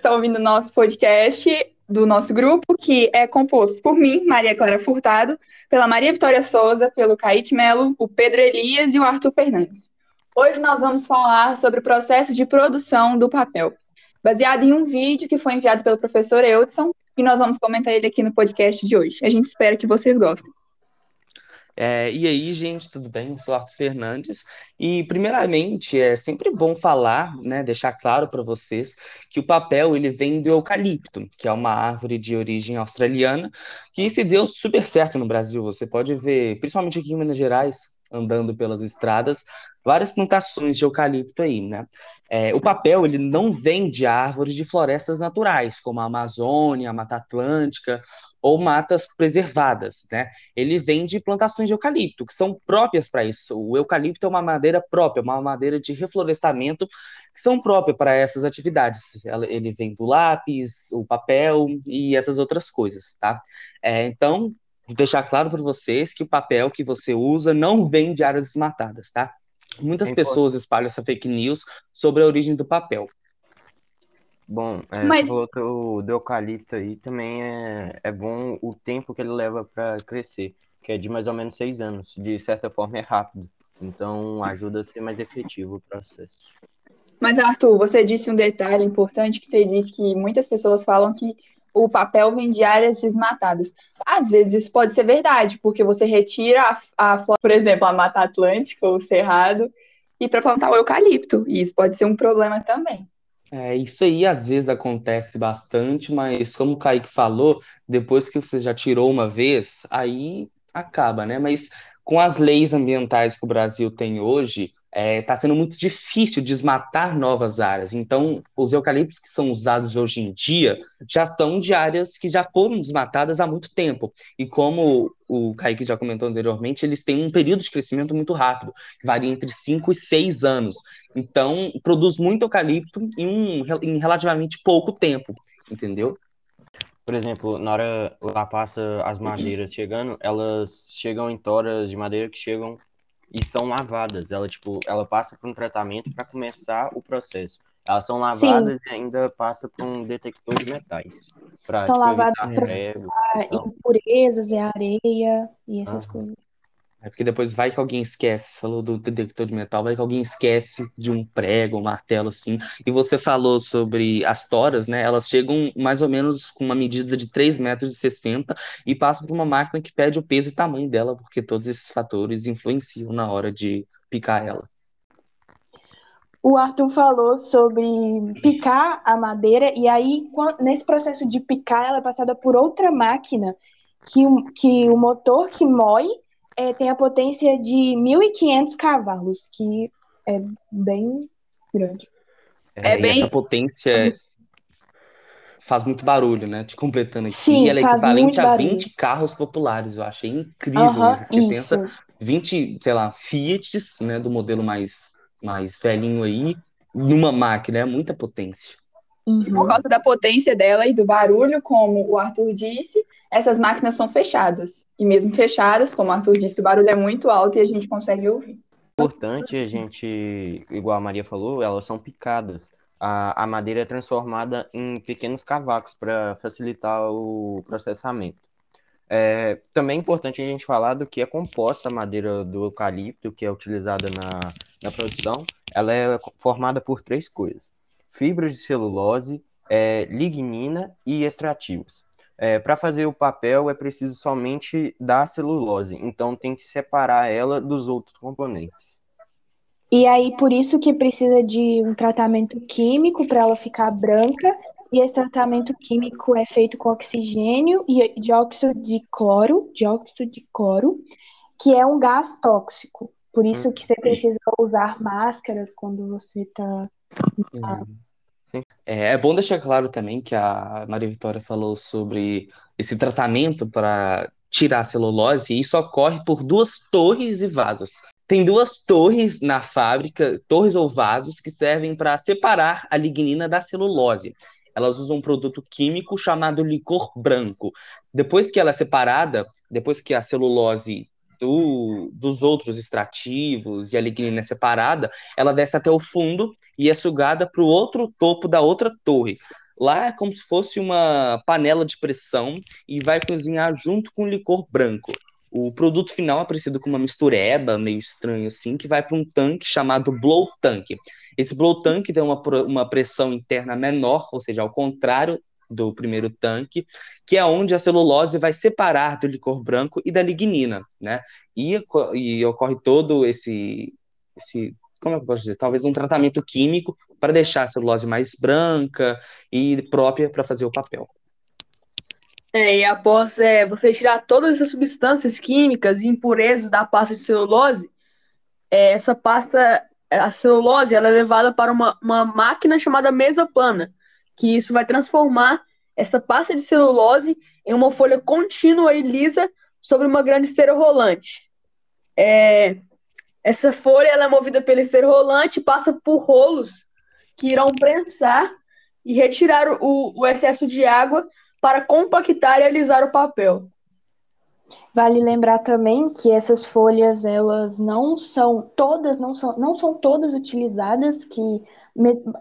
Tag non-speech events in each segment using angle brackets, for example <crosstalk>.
estão ouvindo o nosso podcast do nosso grupo, que é composto por mim, Maria Clara Furtado, pela Maria Vitória Souza, pelo Kaique Melo, o Pedro Elias e o Arthur Fernandes. Hoje nós vamos falar sobre o processo de produção do papel, baseado em um vídeo que foi enviado pelo professor Eudson, e nós vamos comentar ele aqui no podcast de hoje. A gente espera que vocês gostem. É, e aí, gente, tudo bem? Eu sou Arthur Fernandes e, primeiramente, é sempre bom falar, né, deixar claro para vocês que o papel ele vem do eucalipto, que é uma árvore de origem australiana que se deu super certo no Brasil. Você pode ver, principalmente aqui em Minas Gerais, andando pelas estradas, várias plantações de eucalipto aí, né? É, o papel ele não vem de árvores de florestas naturais, como a Amazônia, a Mata Atlântica ou matas preservadas, né? Ele vem de plantações de eucalipto, que são próprias para isso. O eucalipto é uma madeira própria, uma madeira de reflorestamento que são próprias para essas atividades. Ele vem do lápis, o papel e essas outras coisas, tá? É, então, deixar claro para vocês que o papel que você usa não vem de áreas desmatadas, tá? Muitas pessoas espalham essa fake news sobre a origem do papel. Bom, é, Mas... você falou que o do eucalipto aí também é, é bom o tempo que ele leva para crescer, que é de mais ou menos seis anos. De certa forma é rápido, então ajuda a ser mais efetivo o processo. Mas Arthur, você disse um detalhe importante que você disse que muitas pessoas falam que o papel vem de áreas desmatadas. Às vezes isso pode ser verdade, porque você retira a, a por exemplo, a Mata Atlântica ou o Cerrado e para plantar o eucalipto. E isso pode ser um problema também. É, isso aí às vezes acontece bastante, mas como o Kaique falou, depois que você já tirou uma vez, aí acaba, né? Mas com as leis ambientais que o Brasil tem hoje, está é, tá sendo muito difícil desmatar novas áreas. Então, os eucaliptos que são usados hoje em dia já são de áreas que já foram desmatadas há muito tempo. E como o Kaique já comentou anteriormente, eles têm um período de crescimento muito rápido, que varia entre 5 e 6 anos. Então, produz muito eucalipto em, um, em relativamente pouco tempo, entendeu? Por exemplo, na hora lá passa as madeiras chegando, elas chegam em toras de madeira que chegam e são lavadas. Ela, tipo, ela passa por um tratamento para começar o processo. Elas são lavadas Sim. e ainda passa por um detector de metais. Pra, são tipo, lavadas para impurezas e areia e essas coisas. É porque depois vai que alguém esquece, falou do detector de metal, vai que alguém esquece de um prego, um martelo assim. E você falou sobre as toras, né? Elas chegam mais ou menos com uma medida de 3 metros e 60 e passam por uma máquina que pede o peso e tamanho dela, porque todos esses fatores influenciam na hora de picar ela. O Arthur falou sobre picar a madeira, e aí, nesse processo de picar, ela é passada por outra máquina que, que o motor que moe é, tem a potência de 1.500 cavalos, que é bem grande. É, é bem... Essa potência faz muito barulho, né? Te completando aqui. Sim, ela é equivalente a 20 carros populares. Eu achei incrível. Uh -huh, porque isso. pensa 20, sei lá, Fiats, né? Do modelo mais, mais velhinho aí, numa máquina, é muita potência. Uhum. Por causa da potência dela e do barulho, como o Arthur disse, essas máquinas são fechadas. E mesmo fechadas, como o Arthur disse, o barulho é muito alto e a gente consegue ouvir. Importante a gente, igual a Maria falou, elas são picadas. A, a madeira é transformada em pequenos cavacos para facilitar o processamento. É, também é importante a gente falar do que é composta a madeira do eucalipto, que é utilizada na, na produção. Ela é formada por três coisas: fibras de celulose, é, lignina e extrativos. É, para fazer o papel é preciso somente da celulose, então tem que separar ela dos outros componentes. E aí, por isso que precisa de um tratamento químico para ela ficar branca, e esse tratamento químico é feito com oxigênio e dióxido de cloro, dióxido de cloro, que é um gás tóxico. Por isso que você precisa usar máscaras quando você está é, é bom deixar claro também que a Maria Vitória falou sobre esse tratamento para tirar a celulose, e isso ocorre por duas torres e vasos. Tem duas torres na fábrica, torres ou vasos, que servem para separar a lignina da celulose. Elas usam um produto químico chamado licor branco. Depois que ela é separada, depois que a celulose do, dos outros extrativos e a lignina é separada, ela desce até o fundo e é sugada para o outro topo da outra torre. Lá é como se fosse uma panela de pressão e vai cozinhar junto com o licor branco. O produto final é parecido com uma mistureba meio estranha assim, que vai para um tanque chamado blow tank. Esse blow tank tem uma, uma pressão interna menor, ou seja, ao contrário do primeiro tanque, que é onde a celulose vai separar do licor branco e da lignina, né? E, e ocorre todo esse, esse, como é que eu posso dizer? Talvez um tratamento químico para deixar a celulose mais branca e própria para fazer o papel. É, e após é, você tirar todas essas substâncias químicas e impurezas da pasta de celulose, é, essa pasta, a celulose, ela é levada para uma, uma máquina chamada mesa plana, que isso vai transformar essa pasta de celulose em uma folha contínua e lisa sobre uma grande esteira rolante. É, essa folha ela é movida pela esteira rolante e passa por rolos que irão prensar e retirar o, o excesso de água para compactar e alisar o papel. Vale lembrar também que essas folhas, elas não são todas, não são, não são todas utilizadas, que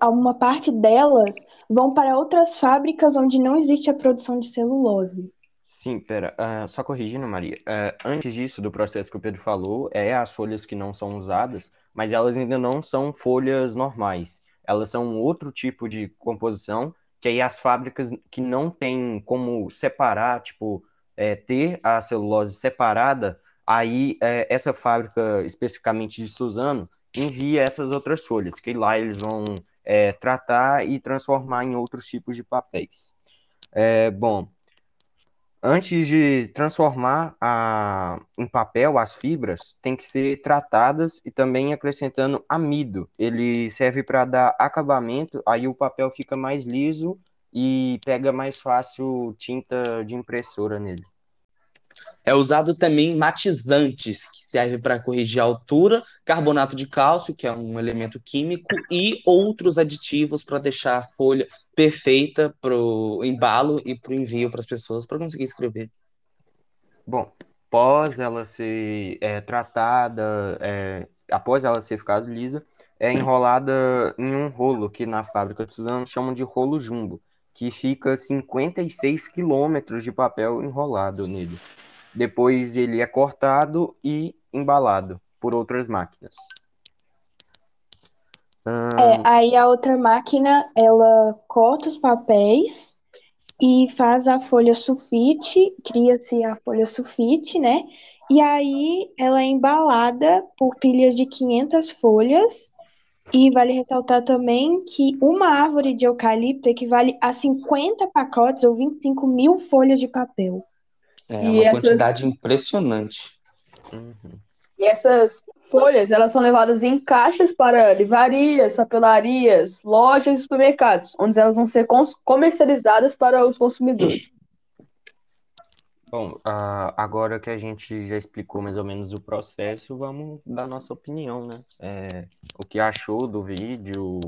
uma parte delas vão para outras fábricas onde não existe a produção de celulose. Sim, pera, uh, só corrigindo, Maria. Uh, antes disso, do processo que o Pedro falou, é as folhas que não são usadas, mas elas ainda não são folhas normais. Elas são outro tipo de composição que aí as fábricas que não têm como separar, tipo, é, ter a celulose separada, aí é, essa fábrica, especificamente de Suzano, envia essas outras folhas, que lá eles vão é, tratar e transformar em outros tipos de papéis. É, bom, antes de transformar a, em papel as fibras, tem que ser tratadas e também acrescentando amido. Ele serve para dar acabamento, aí o papel fica mais liso e pega mais fácil tinta de impressora nele. É usado também matizantes, que serve para corrigir a altura, carbonato de cálcio, que é um elemento químico, e outros aditivos para deixar a folha perfeita para o embalo e para o envio para as pessoas para conseguir escrever. Bom, após ela ser é, tratada, é, após ela ser ficada lisa, é enrolada em um rolo que na fábrica de Suzano chamam de rolo jumbo, que fica 56 quilômetros de papel enrolado nele. Depois ele é cortado e embalado por outras máquinas. É, aí a outra máquina, ela corta os papéis e faz a folha sulfite, cria-se a folha sulfite, né? E aí ela é embalada por pilhas de 500 folhas. E vale ressaltar também que uma árvore de eucalipto equivale a 50 pacotes ou 25 mil folhas de papel. É e uma essas... quantidade impressionante. Uhum. E essas folhas, elas são levadas em caixas para livrarias, papelarias, lojas e supermercados, onde elas vão ser comercializadas para os consumidores. Bom, uh, agora que a gente já explicou mais ou menos o processo, vamos dar nossa opinião, né? É, o que achou do vídeo,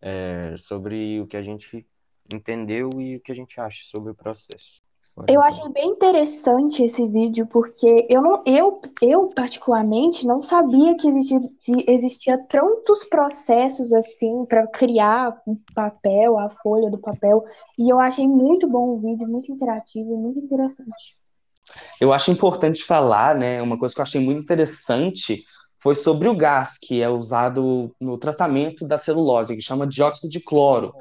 é, sobre o que a gente entendeu e o que a gente acha sobre o processo. Eu achei bem interessante esse vídeo, porque eu, não, eu, eu particularmente não sabia que existia, que existia tantos processos assim para criar o papel, a folha do papel. E eu achei muito bom o vídeo, muito interativo e muito interessante. Eu acho importante falar, né? Uma coisa que eu achei muito interessante foi sobre o gás que é usado no tratamento da celulose, que chama dióxido de cloro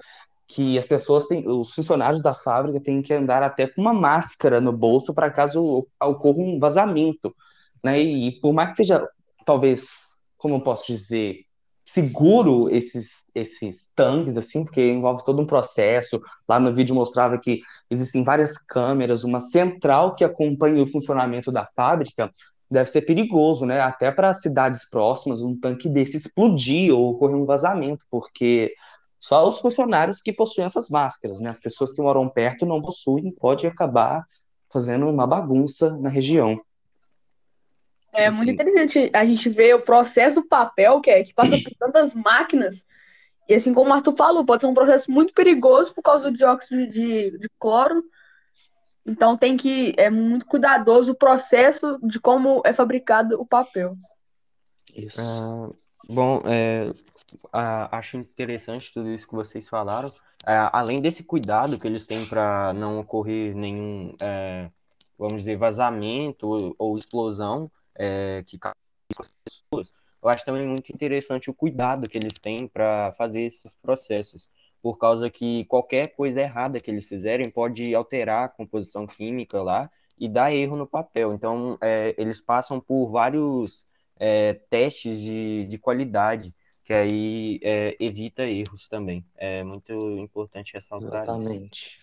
que as pessoas têm, os funcionários da fábrica têm que andar até com uma máscara no bolso para caso ocorra um vazamento, né? E, por mais que seja, talvez, como eu posso dizer, seguro esses esses tanques assim, porque envolve todo um processo. Lá no vídeo mostrava que existem várias câmeras, uma central que acompanha o funcionamento da fábrica. Deve ser perigoso, né? Até para cidades próximas, um tanque desse explodir ou ocorrer um vazamento, porque só os funcionários que possuem essas máscaras, né? As pessoas que moram perto não possuem, pode acabar fazendo uma bagunça na região. É muito interessante a gente ver o processo do papel, que é que passa por <clears throat> tantas máquinas. E assim como o Arthur falou, pode ser um processo muito perigoso por causa do dióxido de, de cloro. Então tem que é muito cuidadoso o processo de como é fabricado o papel. Isso. Ah, bom, é, ah, acho interessante tudo isso que vocês falaram. É, além desse cuidado que eles têm para não ocorrer nenhum, é, vamos dizer, vazamento ou, ou explosão é, que as pessoas, eu acho também muito interessante o cuidado que eles têm para fazer esses processos, por causa que qualquer coisa errada que eles fizerem pode alterar a composição química lá e dar erro no papel. Então, é, eles passam por vários é, testes de, de qualidade que aí é, evita erros também. É muito importante ressaltar. Exatamente.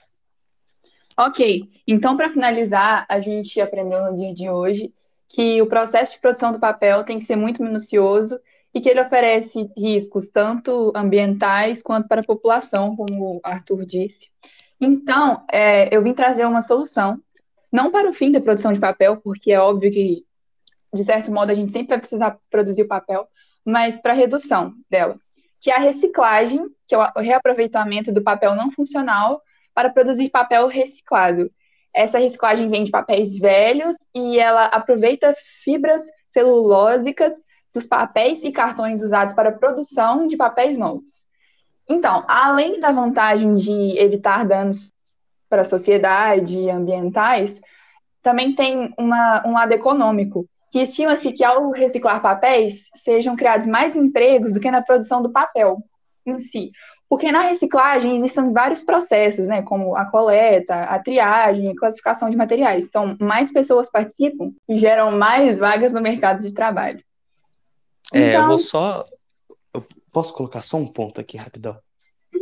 Ok, então para finalizar, a gente aprendeu no dia de hoje que o processo de produção do papel tem que ser muito minucioso e que ele oferece riscos tanto ambientais quanto para a população, como o Arthur disse. Então, é, eu vim trazer uma solução, não para o fim da produção de papel, porque é óbvio que, de certo modo, a gente sempre vai precisar produzir o papel, mas para redução dela, que é a reciclagem, que é o reaproveitamento do papel não funcional para produzir papel reciclado. Essa reciclagem vem de papéis velhos e ela aproveita fibras celulósicas dos papéis e cartões usados para a produção de papéis novos. Então, além da vantagem de evitar danos para a sociedade e ambientais, também tem uma, um lado econômico, que estima-se que ao reciclar papéis sejam criados mais empregos do que na produção do papel em si. Porque na reciclagem existem vários processos, né, como a coleta, a triagem, a classificação de materiais. Então, mais pessoas participam e geram mais vagas no mercado de trabalho. É, então... eu vou só. Eu posso colocar só um ponto aqui rapidão? Uhum.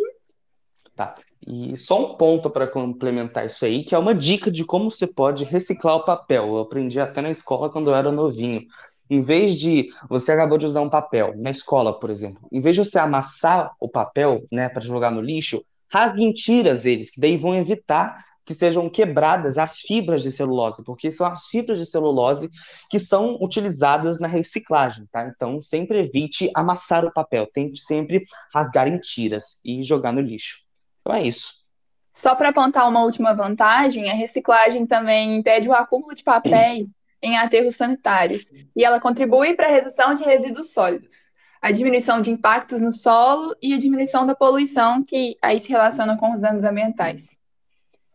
Tá. E só um ponto para complementar isso aí, que é uma dica de como você pode reciclar o papel. Eu aprendi até na escola quando eu era novinho. Em vez de você acabou de usar um papel na escola, por exemplo, em vez de você amassar o papel, né, para jogar no lixo, rasgue em tiras eles, que daí vão evitar que sejam quebradas as fibras de celulose, porque são as fibras de celulose que são utilizadas na reciclagem, tá? Então, sempre evite amassar o papel, tente sempre rasgar em tiras e jogar no lixo. Então é isso. Só para apontar uma última vantagem, a reciclagem também impede o acúmulo de papéis em aterros sanitários e ela contribui para a redução de resíduos sólidos, a diminuição de impactos no solo e a diminuição da poluição que aí se relaciona com os danos ambientais.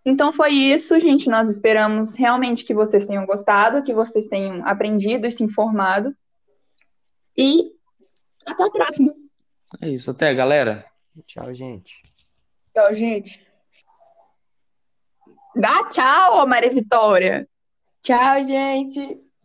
Então foi isso, gente. Nós esperamos realmente que vocês tenham gostado, que vocês tenham aprendido e se informado. E até a próxima. É isso, até, galera. Tchau, gente. Tchau, gente. Dá tchau, Maria Vitória. Tchau, gente.